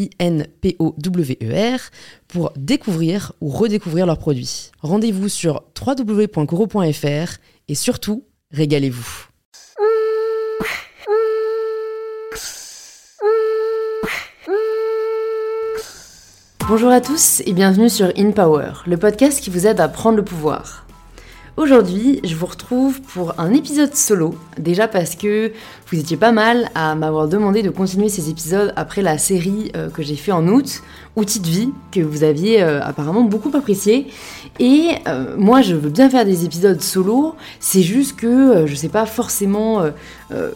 I-N-P-O-W-E-R, pour découvrir ou redécouvrir leurs produits. Rendez-vous sur www.coro.fr et surtout, régalez-vous. Bonjour à tous et bienvenue sur In Power, le podcast qui vous aide à prendre le pouvoir. Aujourd'hui, je vous retrouve pour un épisode solo, déjà parce que vous étiez pas mal à m'avoir demandé de continuer ces épisodes après la série euh, que j'ai fait en août, Outils de vie, que vous aviez euh, apparemment beaucoup apprécié. Et euh, moi, je veux bien faire des épisodes solo, c'est juste que je sais pas forcément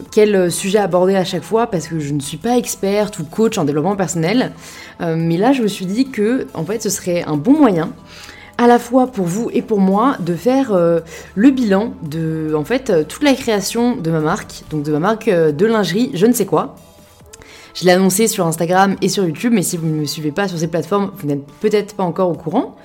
quel sujet aborder à chaque fois parce que je ne suis pas experte ou coach en développement personnel. mais là, je me suis dit que en fait, ce serait un bon moyen à la fois pour vous et pour moi de faire euh, le bilan de en fait euh, toute la création de ma marque, donc de ma marque euh, de lingerie, je ne sais quoi. Je l'ai annoncé sur Instagram et sur YouTube, mais si vous ne me suivez pas sur ces plateformes, vous n'êtes peut-être pas encore au courant.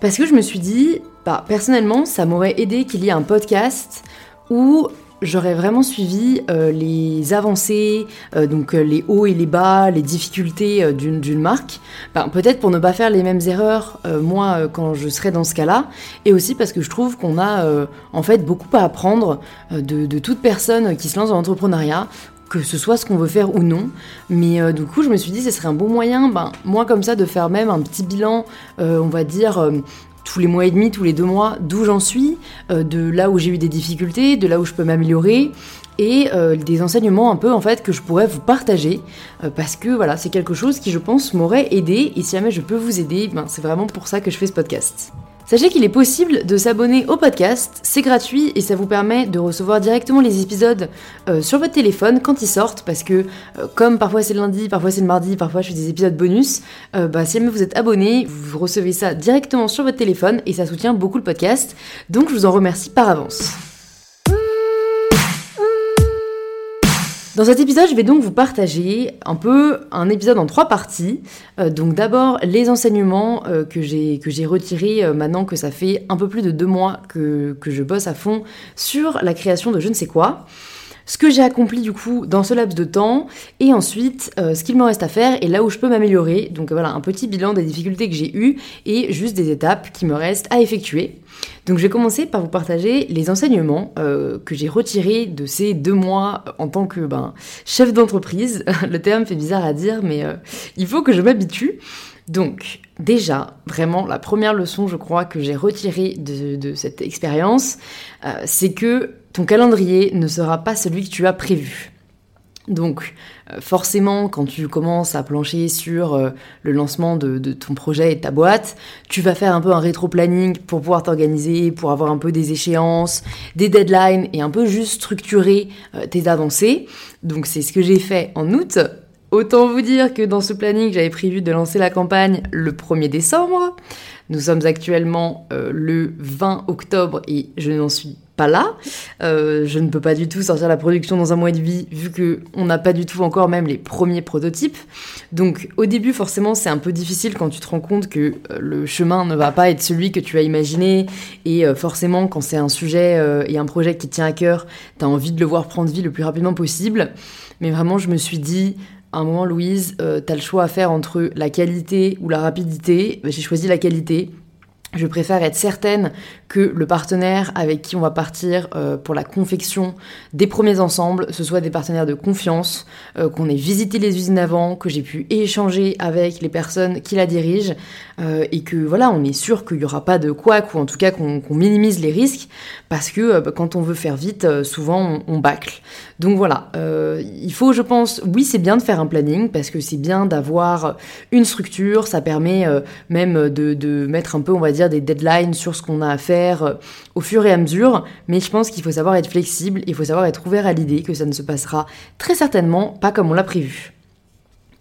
Parce que je me suis dit, bah, personnellement, ça m'aurait aidé qu'il y ait un podcast où j'aurais vraiment suivi euh, les avancées, euh, donc euh, les hauts et les bas, les difficultés d'une marque, ben, peut-être pour ne pas faire les mêmes erreurs moi quand je serai dans ce cas-là, et aussi parce que je trouve qu'on a en fait beaucoup à apprendre de, toute personne qui se lance dans l'entrepreneuriat que ce soit ce qu'on veut faire ou non. Mais du coup, je me suis dit, ce serait un bon moyen, ben, moi comme ça, de faire même un petit bilan, on va dire, tous les mois et demi, tous les deux mois, d'où j'en suis, euh, de là où j'ai eu des difficultés, de là où je peux m'améliorer et euh, des enseignements un peu en fait que je pourrais vous partager euh, parce que voilà c'est quelque chose qui je pense m'aurait aidé et si jamais je peux vous aider ben, c'est vraiment pour ça que je fais ce podcast. Sachez qu'il est possible de s'abonner au podcast, c'est gratuit et ça vous permet de recevoir directement les épisodes euh, sur votre téléphone quand ils sortent parce que euh, comme parfois c'est le lundi, parfois c'est le mardi, parfois je fais des épisodes bonus, euh, bah, si jamais vous êtes abonné, vous recevez ça directement sur votre téléphone et ça soutient beaucoup le podcast. Donc je vous en remercie par avance. Dans cet épisode, je vais donc vous partager un peu un épisode en trois parties. Euh, donc d'abord les enseignements euh, que j'ai retirés euh, maintenant que ça fait un peu plus de deux mois que je bosse à fond sur la création de je ne sais quoi ce que j'ai accompli du coup dans ce laps de temps, et ensuite ce qu'il me reste à faire et là où je peux m'améliorer. Donc voilà, un petit bilan des difficultés que j'ai eues et juste des étapes qui me restent à effectuer. Donc je vais commencer par vous partager les enseignements euh, que j'ai retirés de ces deux mois en tant que ben, chef d'entreprise. Le terme fait bizarre à dire, mais euh, il faut que je m'habitue. Donc déjà, vraiment, la première leçon, je crois, que j'ai retirée de, cette expérience, euh, c'est que ton calendrier ne sera pas celui que tu as prévu. Donc euh, forcément, quand tu commences à plancher sur euh, le lancement de, ton projet et de ta boîte, tu vas faire un peu un rétro-planning pour pouvoir t'organiser, pour avoir un peu des échéances, des deadlines et un peu juste structurer euh, tes avancées. Donc c'est ce que j'ai fait en août. Autant vous dire que dans ce planning, j'avais prévu de lancer la campagne le 1er décembre. Nous sommes actuellement le 20 octobre et je n'en suis là. Euh, je ne peux pas du tout sortir la production dans un mois de vie vu que on n'a pas du tout encore même les premiers prototypes. Donc au début forcément c'est un peu difficile quand tu te rends compte que euh, le chemin ne va pas être celui que tu as imaginé et euh, forcément quand c'est un sujet et un projet qui tient à cœur, tu as envie de le voir prendre vie le plus rapidement possible. Mais vraiment je me suis dit à un moment Louise, tu as le choix à faire entre la qualité ou la rapidité. J'ai choisi la qualité Je préfère être certaine que le partenaire avec qui on va partir euh, pour la confection des premiers ensembles, ce soit des partenaires de confiance, euh, qu'on ait visité les usines avant, que j'ai pu échanger avec les personnes qui la dirigent, euh, et que voilà, on est sûr qu'il n'y aura pas de couac, ou en tout cas qu'on minimise les risques, parce que bah, quand on veut faire vite, souvent on, bâcle. Donc voilà, il faut, je pense, oui, c'est bien de faire un planning, parce que c'est bien d'avoir une structure, ça permet même de, de mettre un peu, on va dire, des deadlines sur ce qu'on a à faire euh, au fur et à mesure, mais je pense qu'il faut savoir être flexible, il faut savoir être ouvert à l'idée que ça ne se passera très certainement pas comme on l'a prévu.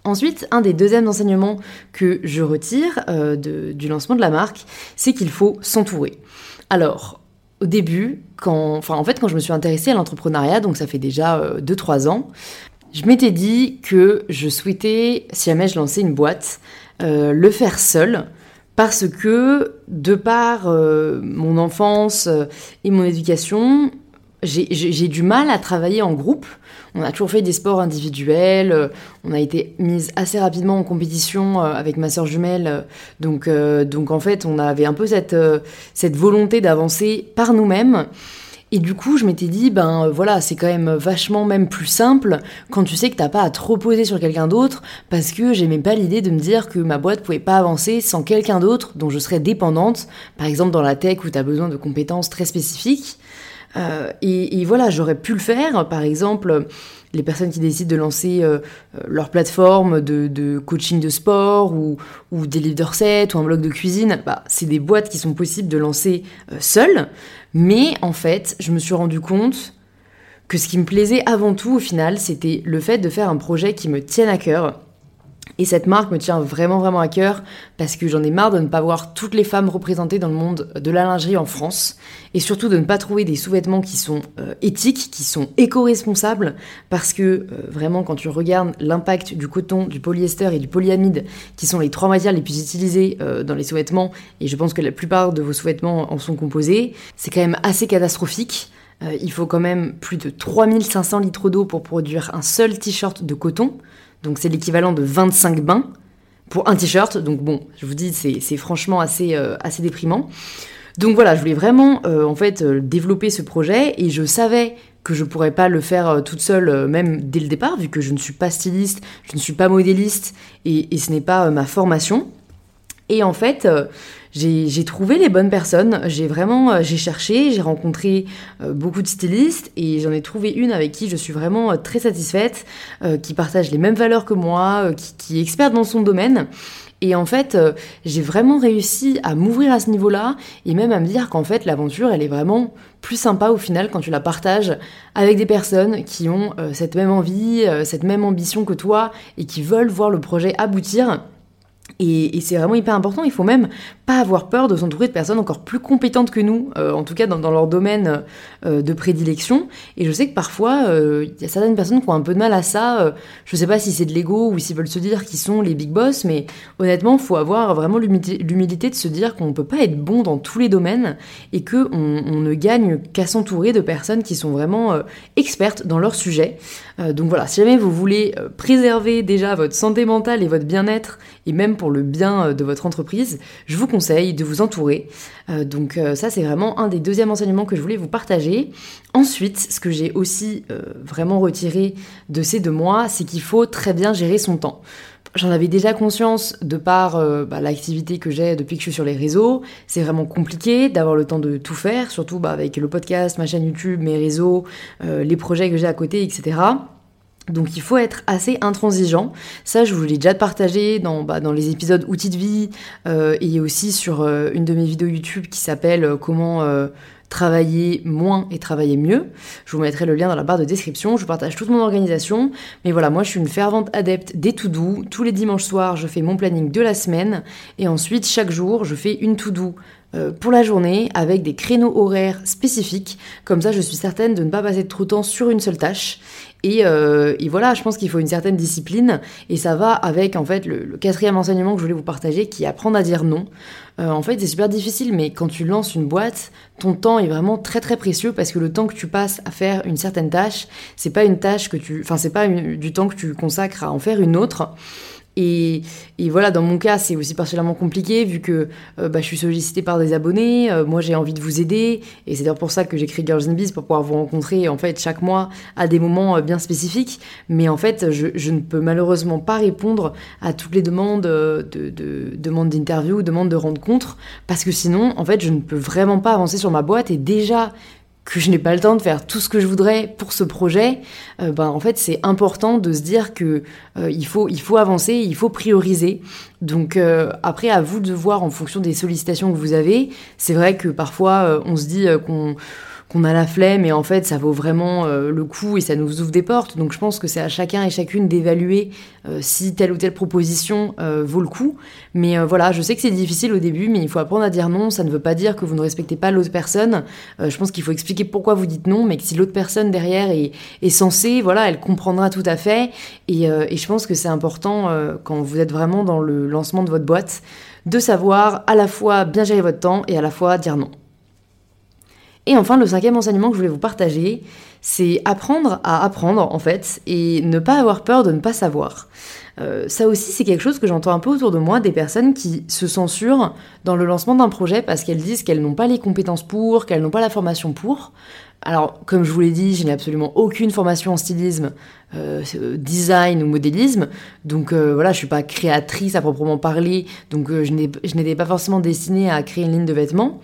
Ensuite, un des deuxièmes enseignements que je retire euh, du lancement de la marque, c'est qu'il faut s'entourer. Alors, au début, quand, enfin, en fait, quand je me suis intéressée à l'entrepreneuriat, donc ça fait déjà 2-3 euh, ans, je m'étais dit que je souhaitais, si jamais je lançais une boîte, le faire seul, parce que de par euh, mon enfance euh, et mon éducation, j'ai du mal à travailler en groupe. On a toujours fait des sports individuels, euh, on a été mise assez rapidement en compétition avec ma soeur jumelle, donc, donc en fait on avait un peu cette, cette volonté d'avancer par nous-mêmes. Et du coup, je m'étais dit, ben euh, voilà, c'est quand même vachement même plus simple quand tu sais que t'as pas à trop reposer sur quelqu'un d'autre, parce que j'aimais pas l'idée de me dire que ma boîte pouvait pas avancer sans quelqu'un d'autre dont je serais dépendante, par exemple dans la tech où t'as besoin de compétences très spécifiques. Euh, et, voilà, j'aurais pu le faire, par exemple les personnes qui décident de lancer euh, leur plateforme de, coaching de sport ou, des livres de recettes ou un blog de cuisine, bah, c'est des boîtes qui sont possibles de lancer seules. Mais en fait, je me suis rendu compte que ce qui me plaisait avant tout au final, c'était le fait de faire un projet qui me tienne à cœur. Et cette marque me tient vraiment vraiment à cœur parce que j'en ai marre de ne pas voir toutes les femmes représentées dans le monde de la lingerie en France et surtout de ne pas trouver des sous-vêtements qui sont euh, éthiques, qui sont éco-responsables parce que euh, vraiment quand tu regardes l'impact du coton, du polyester et du polyamide qui sont les trois matières les plus utilisées euh, dans les sous-vêtements et je pense que la plupart de vos sous-vêtements en sont composés, c'est quand même assez catastrophique. il faut quand même plus de 3500 litres d'eau pour produire un seul t-shirt de coton. Donc c'est l'équivalent de 25 bains pour un t-shirt. Donc bon, je vous dis, c'est franchement assez, euh, assez déprimant. Donc voilà, je voulais vraiment euh, en fait euh, développer ce projet et je savais que je pourrais pas le faire toute seule même dès le départ vu que je ne suis pas styliste, je ne suis pas modéliste et, et ce n'est pas ma formation. Et en fait, j'ai trouvé les bonnes personnes. J'ai vraiment, euh, j'ai cherché, j'ai rencontré euh, beaucoup de stylistes et j'en ai trouvé une avec qui je suis vraiment euh, très satisfaite, qui partage les mêmes valeurs que moi, qui, qui, est experte dans son domaine. Et en fait, j'ai vraiment réussi à m'ouvrir à ce niveau-là et même à me dire qu'en fait, l'aventure, elle est vraiment plus sympa au final quand tu la partages avec des personnes qui ont cette même envie, cette même ambition que toi et qui veulent voir le projet aboutir. Et, c'est vraiment hyper important. Il faut même pas avoir peur de s'entourer de personnes encore plus compétentes que nous, euh, en tout cas dans, leur domaine euh, de prédilection. Et je sais que parfois, euh, il y a certaines personnes qui ont un peu de mal à ça. je sais pas si c'est de l'ego ou s'ils veulent se dire qu'ils sont les big boss, mais honnêtement, faut avoir vraiment l'humilité de se dire qu'on peut pas être bon dans tous les domaines et qu'on on ne gagne qu'à s'entourer de personnes qui sont vraiment expertes dans leur sujet. donc voilà, si jamais vous voulez préserver déjà votre santé mentale et votre bien-être, et même pour le bien euh, de votre entreprise, je vous conseille de vous entourer. Euh, donc euh, ça, c'est vraiment un des deuxièmes enseignements que je voulais vous partager. Ensuite, ce que j'ai aussi vraiment retiré de ces deux mois, c'est qu'il faut très bien gérer son temps. J'en avais déjà conscience de par bah, l'activité que j'ai depuis que je suis sur les réseaux. C'est vraiment compliqué d'avoir le temps de tout faire, surtout bah, avec le podcast, ma chaîne YouTube, mes réseaux, les projets que j'ai à côté, etc. Donc il faut être assez intransigeant. Ça, je vous l'ai déjà partagé dans, bah, les épisodes outils de vie euh, et aussi sur euh, une de mes vidéos YouTube qui s'appelle euh, Comment travailler moins et travailler mieux. Je vous mettrai le lien dans la barre de description. Je partage toute mon organisation. Mais voilà, moi je suis une fervente adepte des to-do. Tous les dimanches soirs, je fais mon planning de la semaine. Et ensuite, chaque jour, je fais une to-do pour la journée avec des créneaux horaires spécifiques. Comme ça, je suis certaine de ne pas passer trop de temps sur une seule tâche. Euh, et, voilà, je pense qu'il faut une certaine discipline et ça va avec en fait le, quatrième enseignement que je voulais vous partager qui est apprendre à dire non. Euh, en fait, c'est super difficile, mais quand tu lances une boîte, ton temps est vraiment très très précieux parce que le temps que tu passes à faire une certaine tâche, c'est pas une tâche que tu, enfin c'est pas du temps que tu consacres à en faire une autre. Et, voilà, dans mon cas, c'est aussi particulièrement compliqué vu que bah, je suis sollicitée par des abonnés. moi, j'ai envie de vous aider. Et c'est d'ailleurs pour ça que créé Girls in Biz pour pouvoir vous rencontrer en fait chaque mois à des moments bien spécifiques. Mais en fait, je, ne peux malheureusement pas répondre à toutes les demandes de, de demandes d'interview, demandes de rencontres parce que sinon, en fait, je ne peux vraiment pas avancer sur ma boîte et déjà que je n'ai pas le temps de faire tout ce que je voudrais pour ce projet, euh, ben en fait c'est important de se dire que euh, il faut il faut avancer, il faut prioriser. Donc euh, après à vous de voir en fonction des sollicitations que vous avez. C'est vrai que parfois on se dit qu'on qu'on a la flemme et en fait ça vaut vraiment euh, le coup et ça nous ouvre des portes. Donc je pense que c'est à chacun et chacune d'évaluer euh, si telle ou telle proposition euh, vaut le coup. Mais voilà, je sais que c'est difficile au début, mais il faut apprendre à dire non. Ça ne veut pas dire que vous ne respectez pas l'autre personne. je pense qu'il faut expliquer pourquoi vous dites non, mais que si l'autre personne derrière est, est censée, voilà, elle comprendra tout à fait. Et, et je pense que c'est important quand vous êtes vraiment dans le lancement de votre boîte de savoir à la fois bien gérer votre temps et à la fois dire non. Et enfin, le cinquième enseignement que je voulais vous partager, c'est apprendre à apprendre en fait et ne pas avoir peur de ne pas savoir. Euh, ça aussi, c'est quelque chose que j'entends un peu autour de moi, des personnes qui se censurent dans le lancement d'un projet parce qu'elles disent qu'elles n'ont pas les compétences pour, qu'elles n'ont pas la formation pour. Alors, comme je vous l'ai dit, je n'ai absolument aucune formation en stylisme, euh, design ou modélisme, donc euh, voilà, je suis pas créatrice à proprement parler, donc je n'étais pas forcément destinée à créer une ligne de vêtements.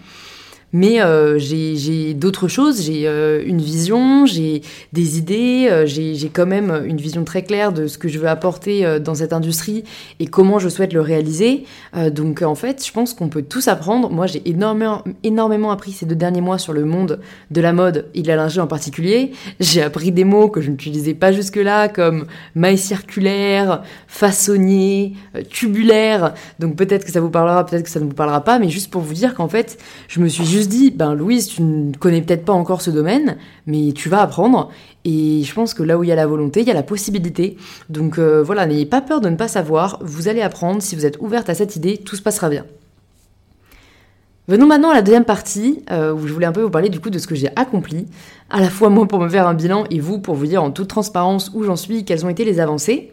Mais euh, j'ai d'autres choses, j'ai euh, une vision, j'ai des idées, euh, j'ai quand même une vision très claire de ce que je veux apporter dans cette industrie et comment je souhaite le réaliser. donc en fait, je pense qu'on peut tous apprendre. Moi, j'ai énormément, énormément appris ces deux derniers mois sur le monde de la mode et de la lingerie en particulier. J'ai appris des mots que je n'utilisais pas jusque-là, comme maille circulaire, façonnier, tubulaire. Donc peut-être que ça vous parlera, peut-être que ça ne vous parlera pas, mais juste pour vous dire qu'en fait, je me suis juste dit, ben Louise, tu ne connais peut-être pas encore ce domaine, mais tu vas apprendre. Et je pense que là où il y a la volonté, il y a la possibilité. Donc euh, voilà, n'ayez pas peur de ne pas savoir, vous allez apprendre, si vous êtes ouverte à cette idée, tout se passera bien. Venons maintenant à la deuxième partie, euh, où je voulais un peu vous parler du coup de ce que j'ai accompli, à la fois moi pour me faire un bilan et vous pour vous dire en toute transparence où j'en suis, quelles ont été les avancées.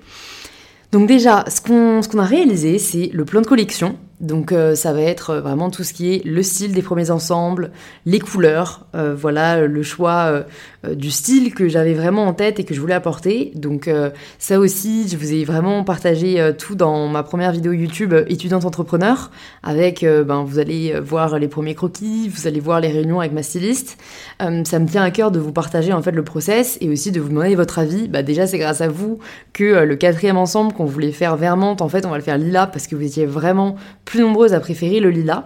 Donc déjà, ce qu'on a réalisé, c'est le plan de collection. Donc euh, ça va être euh, vraiment tout ce qui est le style des premiers ensembles, les couleurs, euh, voilà le choix du style que j'avais vraiment en tête et que je voulais apporter. Donc ça aussi, je vous ai vraiment partagé tout dans ma première vidéo YouTube étudiante entrepreneur avec ben vous allez voir les premiers croquis, vous allez voir les réunions avec ma styliste. ça me tient à cœur de vous partager en fait le process et aussi de vous demander votre avis. Bah déjà c'est grâce à vous que le quatrième ensemble qu'on voulait faire vermente en fait on va le faire lila parce que vous étiez vraiment plus nombreuses à préférer le lilas.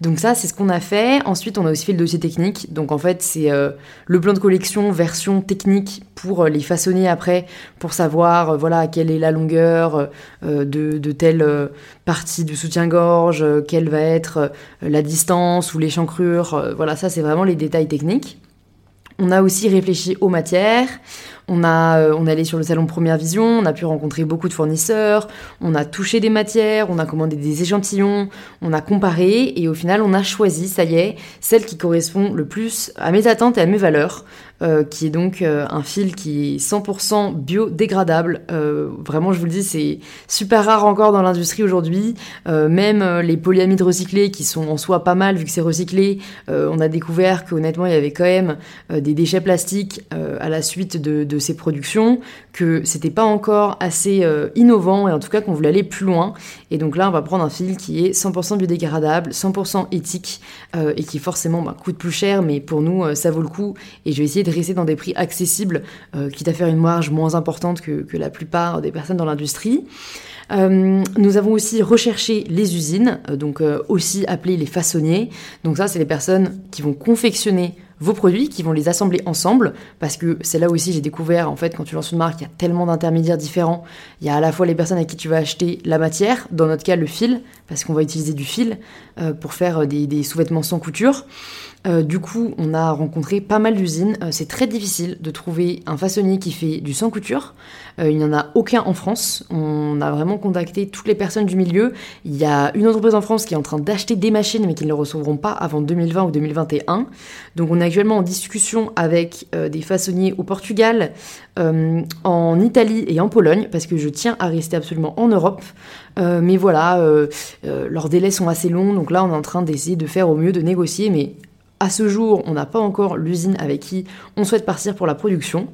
Donc ça, c'est ce qu'on a fait. Ensuite, on a aussi fait le dossier technique. Donc en fait, c'est euh, le plan de collection version technique pour euh, les façonner après, pour savoir euh, voilà quelle est la longueur de, de, telle partie du soutien-gorge, quelle va être la distance ou l'échancrure. voilà, ça c'est vraiment les détails techniques. On a aussi réfléchi aux matières. On, a, euh, on est allé sur le salon Première Vision, on a pu rencontrer beaucoup de fournisseurs, on a touché des matières, on a commandé des échantillons, on a comparé. Et au final on a choisi, ça y est, celle qui correspond le plus à mes attentes et à mes valeurs. Euh, qui est donc euh, un fil qui est 100% biodégradable. Euh, vraiment, je vous le dis, c'est super rare encore dans l'industrie aujourd'hui. même les polyamides recyclés, qui sont en soi pas mal vu que c'est recyclé, on a découvert qu'honnêtement, il y avait quand même des déchets plastiques à la suite de, de, ces productions, que c'était pas encore assez innovant et en tout cas qu'on voulait aller plus loin. Et donc là, on va prendre un fil qui est 100% biodégradable, 100% éthique et qui forcément bah, coûte plus cher, mais pour nous, ça vaut le coup. Et je vais essayer de dans des prix accessibles, euh, quitte à faire une marge moins importante que, la plupart des personnes dans l'industrie. Euh, nous avons aussi recherché les usines, euh, donc aussi appelées les façonniers. Donc ça, c'est les personnes qui vont confectionner vos produits, qui vont les assembler ensemble, parce que c'est là aussi j'ai découvert, en fait, quand tu lances une marque, il y a tellement d'intermédiaires différents. Il y a à la fois les personnes à qui tu vas acheter la matière, dans notre cas le fil, parce qu'on va utiliser du fil pour faire des sous-vêtements sans couture. Euh, du coup, on a rencontré pas mal d'usines. Euh, c'est très difficile de trouver un façonnier qui fait du sans couture. Euh, il n'y en a aucun en France. On a vraiment contacté toutes les personnes du milieu. Il y a une entreprise en France qui est en train d'acheter des machines, mais qui ne les recevront pas avant 2020 ou 2021. Donc on a actuellement en discussion avec des façonniers au Portugal, en Italie et en Pologne, parce que je tiens à rester absolument en Europe. mais voilà, leurs délais sont assez longs, donc là on est en train d'essayer de faire au mieux, de négocier, mais à ce jour, on n'a pas encore l'usine avec qui on souhaite partir pour la production.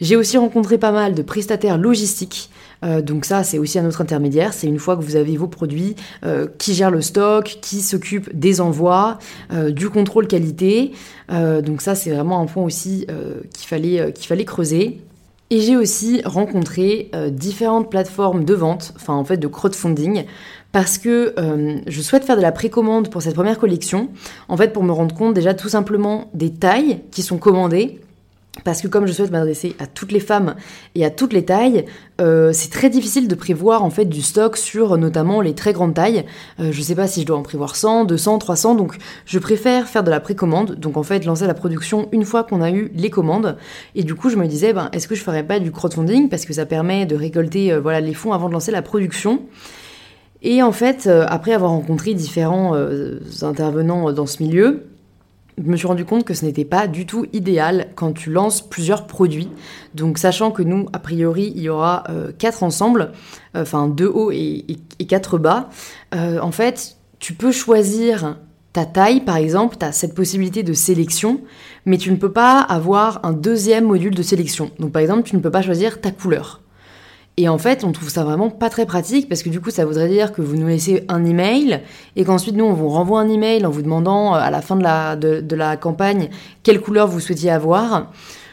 J'ai aussi rencontré pas mal de prestataires logistiques. Euh, donc ça, c'est aussi un autre intermédiaire. C'est une fois que vous avez vos produits, euh, qui gère le stock, qui s'occupe des envois, euh, du contrôle qualité. donc ça, c'est vraiment un point aussi qu'il fallait, qu'il fallait creuser. Et j'ai aussi rencontré différentes plateformes de vente, enfin en fait de crowdfunding, parce que je souhaite faire de la précommande pour cette première collection, en fait pour me rendre compte déjà tout simplement des tailles qui sont commandées, parce que comme je souhaite m'adresser à toutes les femmes et à toutes les tailles, euh, c'est très difficile de prévoir en fait du stock sur notamment les très grandes tailles. Euh, je sais pas si je dois en prévoir 100, 200, 300, donc je préfère faire de la précommande, donc en fait lancer la production une fois qu'on a eu les commandes. Et du coup je me disais, ben, est-ce que je ferais pas du crowdfunding? Parce que ça permet de récolter euh, voilà, les fonds avant de lancer la production. Et en fait, après avoir rencontré différents intervenants dans ce milieu, je me suis rendu compte que ce n'était pas du tout idéal quand tu lances plusieurs produits. Donc sachant que nous, a priori, il y aura euh, quatre ensembles, euh, enfin deux hauts et, quatre bas, euh, en fait, tu peux choisir ta taille, par exemple, tu as cette possibilité de sélection, mais tu ne peux pas avoir un deuxième module de sélection. Donc par exemple, tu ne peux pas choisir ta couleur. Et en fait, on trouve ça vraiment pas très pratique parce que du coup, ça voudrait dire que vous nous laissez un email et qu'ensuite, nous, on vous renvoie un email en vous demandant euh, à la fin de la, campagne quelle couleur vous souhaitiez avoir.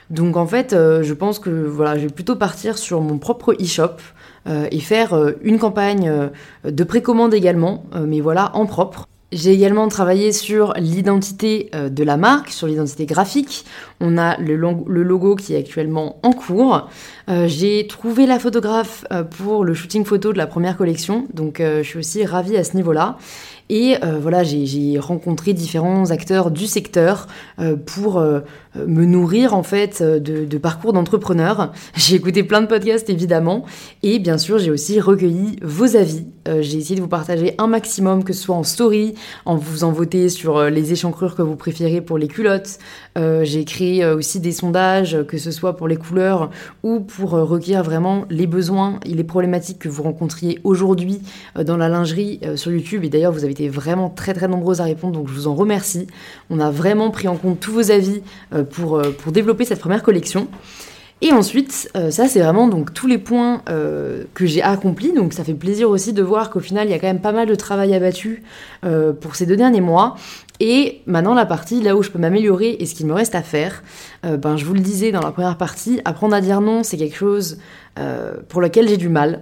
Donc en fait, euh, je pense que voilà, je vais plutôt partir sur mon propre e-shop euh, et faire une campagne de précommande également, mais voilà, en propre. J'ai également travaillé sur l'identité euh, de la marque, sur l'identité graphique. On a le, logo qui est actuellement en cours. Euh, j'ai trouvé la photographe euh, pour le shooting photo de la première collection, donc je suis aussi ravie à ce niveau-là. Et voilà, j'ai rencontré différents acteurs du secteur pour me nourrir en fait de, parcours d'entrepreneurs. J'ai écouté plein de podcasts évidemment, et bien sûr j'ai aussi recueilli vos avis. j'ai essayé de vous partager un maximum, que ce soit en story, en vous en voter sur euh, les échancrures que vous préférez pour les culottes. Euh, j'ai créé euh, aussi des sondages, que ce soit pour les couleurs ou pour recueillir vraiment les besoins et les problématiques que vous rencontriez aujourd'hui dans la lingerie sur YouTube. Et d'ailleurs, vous avez été vraiment très très nombreuses à répondre, donc je vous en remercie. On a vraiment pris en compte tous vos avis pour, pour développer cette première collection. Et ensuite, euh, ça c'est vraiment donc tous les points euh, que j'ai accomplis. Donc ça fait plaisir aussi de voir qu'au final il y a quand même pas mal de travail abattu euh, pour ces deux derniers mois. Et maintenant la partie là où je peux m'améliorer et ce qu'il me reste à faire, ben je vous le disais dans la première partie, apprendre à dire non c'est quelque chose pour lequel j'ai du mal.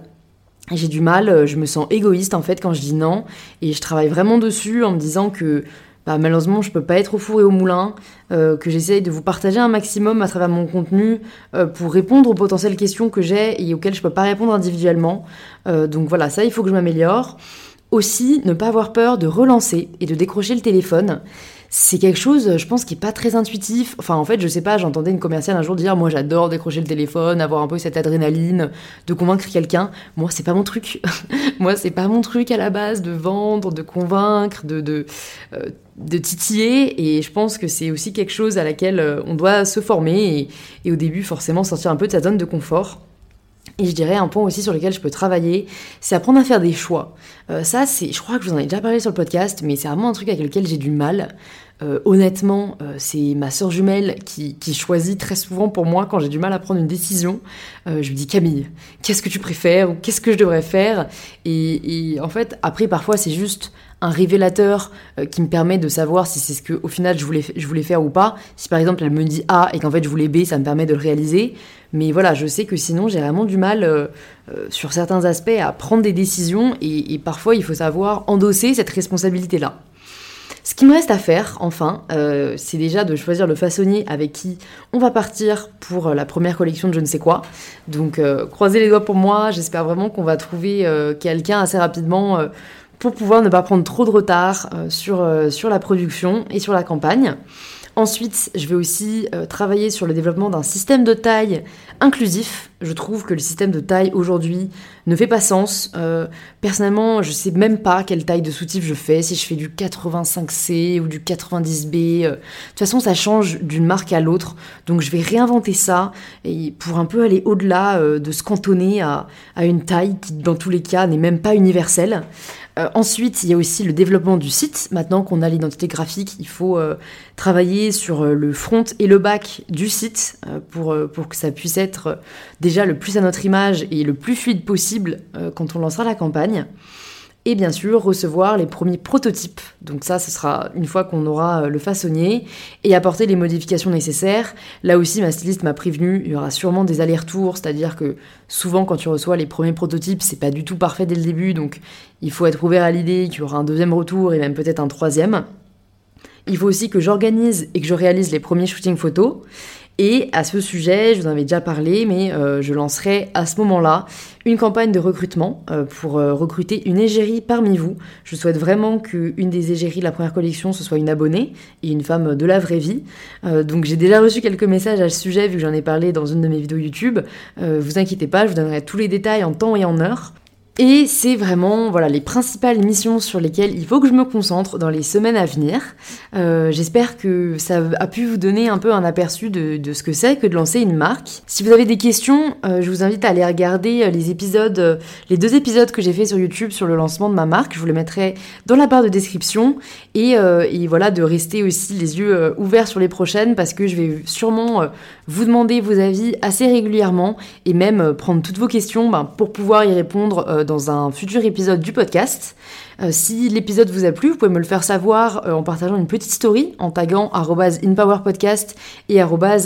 J'ai du mal, je me sens égoïste en fait quand je dis non et je travaille vraiment dessus en me disant que bah, malheureusement, je peux pas être au four et au moulin, euh, que j'essaye de vous partager un maximum à travers mon contenu euh, pour répondre aux potentielles questions que j'ai et auxquelles je peux pas répondre individuellement. Euh, donc voilà, ça, il faut que je m'améliore. Aussi, ne pas avoir peur de relancer et de décrocher le téléphone c'est quelque chose, je pense, qui est pas très intuitif. Enfin, en fait, je sais pas, j'entendais une commerciale un jour dire Moi, j'adore décrocher le téléphone, avoir un peu cette adrénaline, de convaincre quelqu'un. Moi, c'est pas mon truc. Moi, c'est pas mon truc à la base de vendre, de convaincre, de, de, euh, de titiller. Et je pense que c'est aussi quelque chose à laquelle euh, on doit se former et, et au début, forcément, sortir un peu de sa zone de confort. Et je dirais un point aussi sur lequel je peux travailler, c'est apprendre à faire des choix. Euh, ça, c'est, je crois que je vous en ai déjà parlé sur le podcast, mais c'est vraiment un truc avec lequel j'ai du mal. Euh, honnêtement, euh, c'est ma soeur jumelle qui, choisit très souvent pour moi quand j'ai du mal à prendre une décision. je lui dis Camille, qu'est-ce que tu préfères ou qu'est-ce que je devrais faire? Et, en fait, après, parfois, c'est juste un révélateur qui me permet de savoir si c'est ce que au final je voulais, faire ou pas. Si par exemple elle me dit A et qu'en fait je voulais B, ça me permet de le réaliser. Mais voilà, je sais que sinon j'ai vraiment du mal euh, euh, sur certains aspects à prendre des décisions et, parfois il faut savoir endosser cette responsabilité-là. Ce qui me reste à faire, enfin, euh, c'est déjà de choisir le façonnier avec qui on va partir pour la première collection de je ne sais quoi. Donc, croisez les doigts pour moi. J'espère vraiment qu'on va trouver quelqu'un assez rapidement pour pouvoir ne pas prendre trop de retard sur, sur la production et sur la campagne. Ensuite, je vais aussi euh, travailler sur le développement d'un système de taille inclusif. Je trouve que le système de taille aujourd'hui ne fait pas sens. Euh, personnellement, je sais même pas quelle taille de soutif je fais, si je fais du 85C ou du 90B. Euh. de toute façon, ça change d'une marque à l'autre. Donc je vais réinventer ça pour un peu aller au-delà de se cantonner à, à une taille qui, dans tous les cas, n'est même pas universelle. Euh, ensuite, il y a aussi le développement du site. Maintenant qu'on a l'identité graphique, il faut euh, travailler sur euh, le front et le back du site pour, pour que ça puisse être déjà le plus à notre image et le plus fluide possible quand on lancera la campagne et bien sûr recevoir les premiers prototypes. Donc ça, ce sera une fois qu'on aura euh, le façonnier et apporter les modifications nécessaires. Là aussi, ma styliste m'a prévenu, il y aura sûrement des allers-retours, c'est-à-dire que souvent quand tu reçois les premiers prototypes, c'est pas du tout parfait dès le début, donc il faut être ouvert à l'idée qu'il y aura un deuxième retour et même peut-être un troisième. Il faut aussi que j'organise et que je réalise les premiers shootings photos. Et à ce sujet, je vous en avais déjà parlé, mais euh, je lancerai à ce moment-là une campagne de recrutement euh, pour euh, recruter une égérie parmi vous. Je souhaite vraiment qu'une des égéries de la première collection, ce soit une abonnée et une femme de la vraie vie. donc j'ai déjà reçu quelques messages à ce sujet vu que j'en ai parlé dans une de mes vidéos YouTube. vous inquiétez pas, je vous donnerai tous les détails en temps et en heure. Et c'est vraiment voilà les principales missions sur lesquelles il faut que je me concentre dans les semaines à venir. Euh, j'espère que ça a pu vous donner un peu un aperçu de, ce que c'est que de lancer une marque. Si vous avez des questions, euh, je vous invite à aller regarder euh, les les deux épisodes que j'ai fait sur YouTube sur le lancement de ma marque. Je vous les mettrai dans la barre de description et, voilà de rester aussi les yeux ouverts sur les prochaines parce que je vais sûrement vous demander vos avis assez régulièrement et même prendre toutes vos questions ben, pour pouvoir y répondre dans un futur épisode du podcast. Euh, si l'épisode vous a plu, vous pouvez me le faire savoir euh, en partageant une petite story en taguant @inpowerpodcast et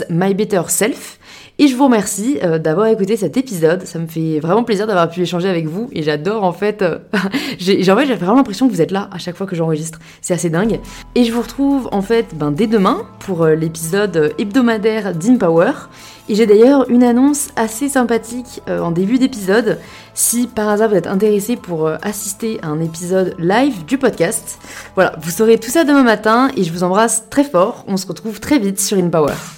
@mybetterself. Et je vous remercie d'avoir écouté cet épisode. Ça me fait vraiment plaisir d'avoir pu échanger avec vous et j'adore en fait. j'ai en fait, vraiment l'impression que vous êtes là à chaque fois que j'enregistre. C'est assez dingue. Et je vous retrouve en fait ben, dès demain pour l'épisode hebdomadaire d'InPower. Et j'ai d'ailleurs une annonce assez sympathique euh, en début d'épisode. Si par hasard vous êtes intéressé pour euh, assister à un épisode live du podcast, voilà, vous saurez tout ça demain matin et je vous embrasse très fort. On se retrouve très vite sur InPower.